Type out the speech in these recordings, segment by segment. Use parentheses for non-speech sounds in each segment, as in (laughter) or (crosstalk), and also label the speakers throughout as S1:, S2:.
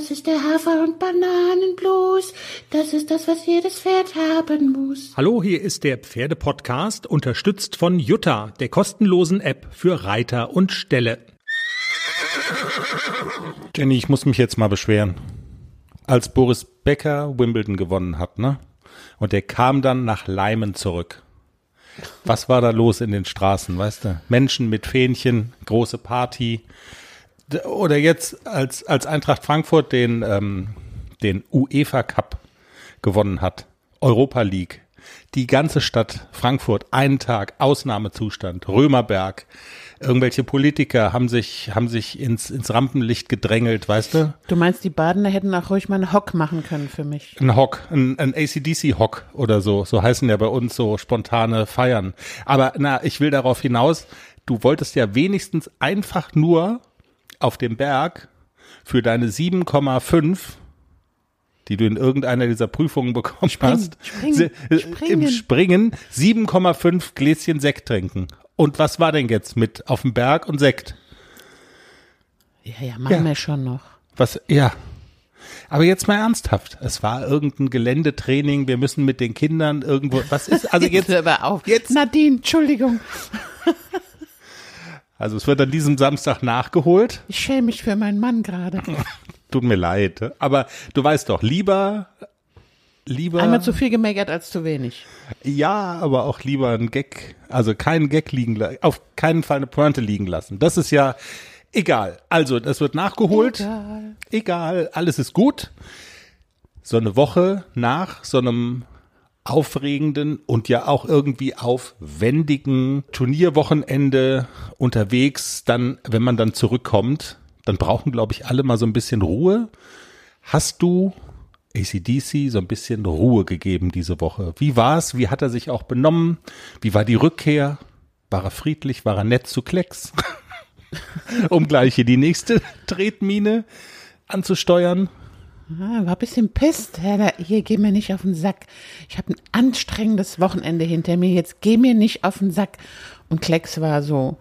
S1: Das ist der Hafer- und Bananenblues. Das ist das, was jedes Pferd haben muss.
S2: Hallo, hier ist der Pferdepodcast, unterstützt von Jutta, der kostenlosen App für Reiter und Ställe.
S3: Jenny, ich muss mich jetzt mal beschweren. Als Boris Becker Wimbledon gewonnen hat, ne? Und der kam dann nach Leimen zurück. Was war da los in den Straßen, weißt du? Menschen mit Fähnchen, große Party. Oder jetzt, als, als Eintracht Frankfurt den, ähm, den UEFA Cup gewonnen hat, Europa League. Die ganze Stadt Frankfurt, einen Tag, Ausnahmezustand, Römerberg. Irgendwelche Politiker haben sich, haben sich ins, ins Rampenlicht gedrängelt, weißt du?
S4: Du meinst, die Badener hätten auch ruhig mal einen Hock machen können für mich.
S3: Ein Hock, ein, ein ACDC-Hock oder so. So heißen ja bei uns so spontane Feiern. Aber na, ich will darauf hinaus, du wolltest ja wenigstens einfach nur auf dem Berg für deine 7,5 die du in irgendeiner dieser Prüfungen bekommen hast,
S4: springen,
S3: se- äh,
S4: springen.
S3: im Springen 7,5 Gläschen Sekt trinken. Und was war denn jetzt mit auf dem Berg und Sekt?
S4: Ja, ja, machen
S3: Ja.
S4: wir schon noch.
S3: Was, ja. Aber jetzt mal ernsthaft. Es war irgendein Geländetraining. Wir müssen mit den Kindern irgendwo, was ist, also (laughs) jetzt,
S4: hör aber auf.
S3: jetzt-
S4: Nadine, Entschuldigung.
S3: Also es wird an diesem Samstag nachgeholt.
S4: Ich schäme mich für meinen Mann gerade. (laughs)
S3: Tut mir leid. Aber du weißt doch, lieber, lieber,
S4: Einmal zu viel gemeckert als zu wenig.
S3: ja, aber auch lieber ein Gag, also keinen Gag liegen, la- auf keinen Fall eine Pointe liegen lassen. Das ist ja egal. Also, das wird nachgeholt.
S4: Egal.
S3: egal, alles ist gut. So eine Woche nach so einem aufregenden und ja auch irgendwie aufwendigen Turnierwochenende unterwegs, dann, wenn man dann zurückkommt, dann brauchen, glaube ich, alle mal so ein bisschen Ruhe. Hast du ACDC so ein bisschen Ruhe gegeben diese Woche? Wie war's? Wie hat er sich auch benommen? Wie war die Rückkehr? War er friedlich? War er nett zu Klecks? (laughs) um gleich hier die nächste (laughs) Tretmine anzusteuern.
S4: Ah, war ein bisschen pisst. Hier, geh mir nicht auf den Sack. Ich habe ein anstrengendes Wochenende hinter mir. Jetzt geh mir nicht auf den Sack. Und Klecks war so,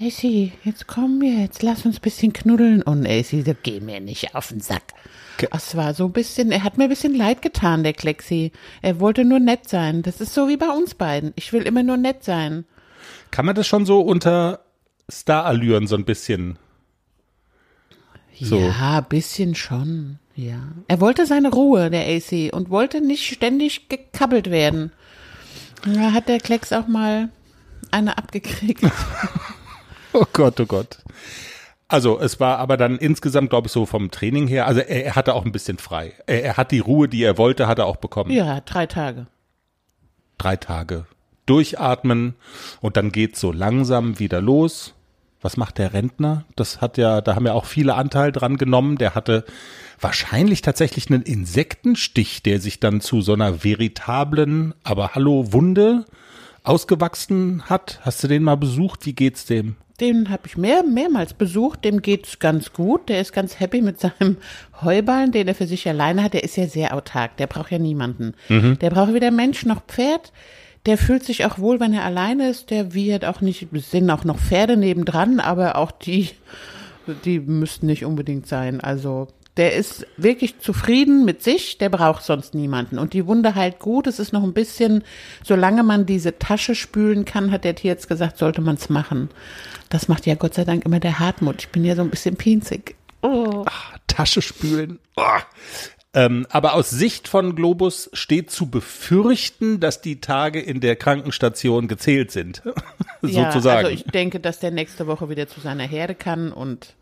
S4: AC, jetzt komm mir, jetzt lass uns ein bisschen knuddeln. Und AC so, geh mir nicht auf den Sack. Es war so ein bisschen, er hat mir ein bisschen leid getan, der Klexi. Er wollte nur nett sein. Das ist so wie bei uns beiden. Ich will immer nur nett sein.
S3: Kann man das schon so unter Starallüren so ein bisschen? So.
S4: Ja, bisschen schon. Ja. Er wollte seine Ruhe, der AC, und wollte nicht ständig gekabbelt werden. Da hat der Klecks auch mal eine abgekriegt. (laughs)
S3: Oh Gott, oh Gott. Also es war aber dann insgesamt, glaube ich, so vom Training her, also er, er hatte auch ein bisschen frei. Er, er hat die Ruhe, die er wollte, hat er auch bekommen.
S4: ja, drei Tage.
S3: Drei Tage durchatmen und dann geht's so langsam wieder los. Was macht der Rentner? Das hat ja, da haben ja auch viele Anteil dran genommen. Der hatte wahrscheinlich tatsächlich einen Insektenstich, der sich dann zu so einer veritablen, aber hallo Wunde ausgewachsen hat. Hast du den mal besucht? Wie geht's dem?
S4: Den habe ich mehr, mehrmals besucht. Dem geht's ganz gut. Der ist ganz happy mit seinem Heuballen, den er für sich alleine hat. Der ist ja sehr autark. Der braucht ja niemanden. Der braucht weder Mensch noch Pferd. Der fühlt sich auch wohl, wenn er alleine ist. Der wird auch nicht, es sind auch noch Pferde nebendran, aber auch die, die müssten nicht unbedingt sein. Also, der ist wirklich zufrieden mit sich, der braucht sonst niemanden. Und die Wunde heilt gut. Es ist noch ein bisschen, solange man diese Tasche spülen kann, hat der Tierarzt gesagt, sollte man es machen. Das macht ja Gott sei Dank immer der Hartmut. Ich bin ja so ein bisschen pinzig. Oh.
S3: Tasche spülen. Oh. Ähm, aber aus Sicht von Globus steht zu befürchten, dass die Tage in der Krankenstation gezählt sind. (laughs)
S4: Ja,
S3: Sozusagen.
S4: also ich denke, dass der nächste Woche wieder zu seiner Herde kann und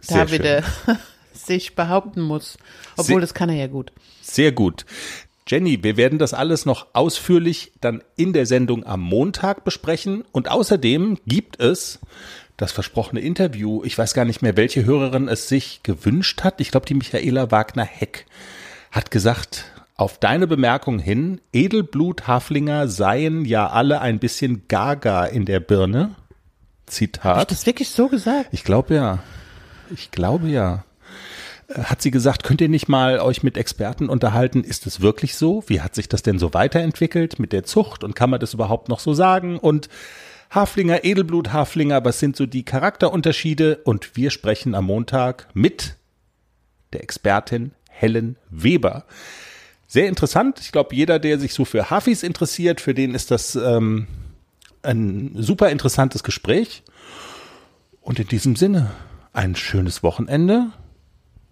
S3: Sehr
S4: da wieder (laughs) sich behaupten muss. Obwohl,
S3: Sehr-
S4: das kann er ja gut.
S3: Sehr gut. Jenny, wir werden das alles noch ausführlich dann in der Sendung am Montag besprechen. Und außerdem gibt es das versprochene Interview. Ich weiß gar nicht mehr, welche Hörerin es sich gewünscht hat. Ich glaube, die Michaela Wagner-Heck hat gesagt, auf deine Bemerkung hin, Edelblut-Haflinger seien ja alle ein bisschen gaga in der Birne.
S4: Hab ich
S3: Zitat.
S4: das wirklich so gesagt?
S3: Ich glaube ja. Ich glaube ja. Äh, Hat sie gesagt, könnt ihr nicht mal euch mit Experten unterhalten? Ist es wirklich so? Wie hat sich das denn so weiterentwickelt mit der Zucht? Und kann man das überhaupt noch so sagen? Und Haflinger, Edelblut, Haflinger, was sind so die Charakterunterschiede? Und wir sprechen am Montag mit der Expertin Helen Weber. Sehr interessant. Ich glaube, jeder, der sich so für Hafis interessiert, für den ist das ähm, ein super interessantes Gespräch. Und in diesem Sinne, ein schönes Wochenende.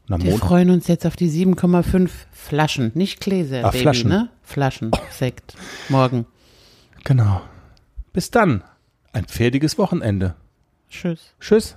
S3: Na,
S4: Wir
S3: Mon-
S4: freuen uns jetzt auf die 7,5 Flaschen, nicht Gläser,
S3: Ah,
S4: Baby,
S3: Flaschen.
S4: ne? Flaschen, Sekt. Morgen.
S3: Genau. Bis dann. Ein pferdiges Wochenende.
S4: Tschüss.
S3: Tschüss.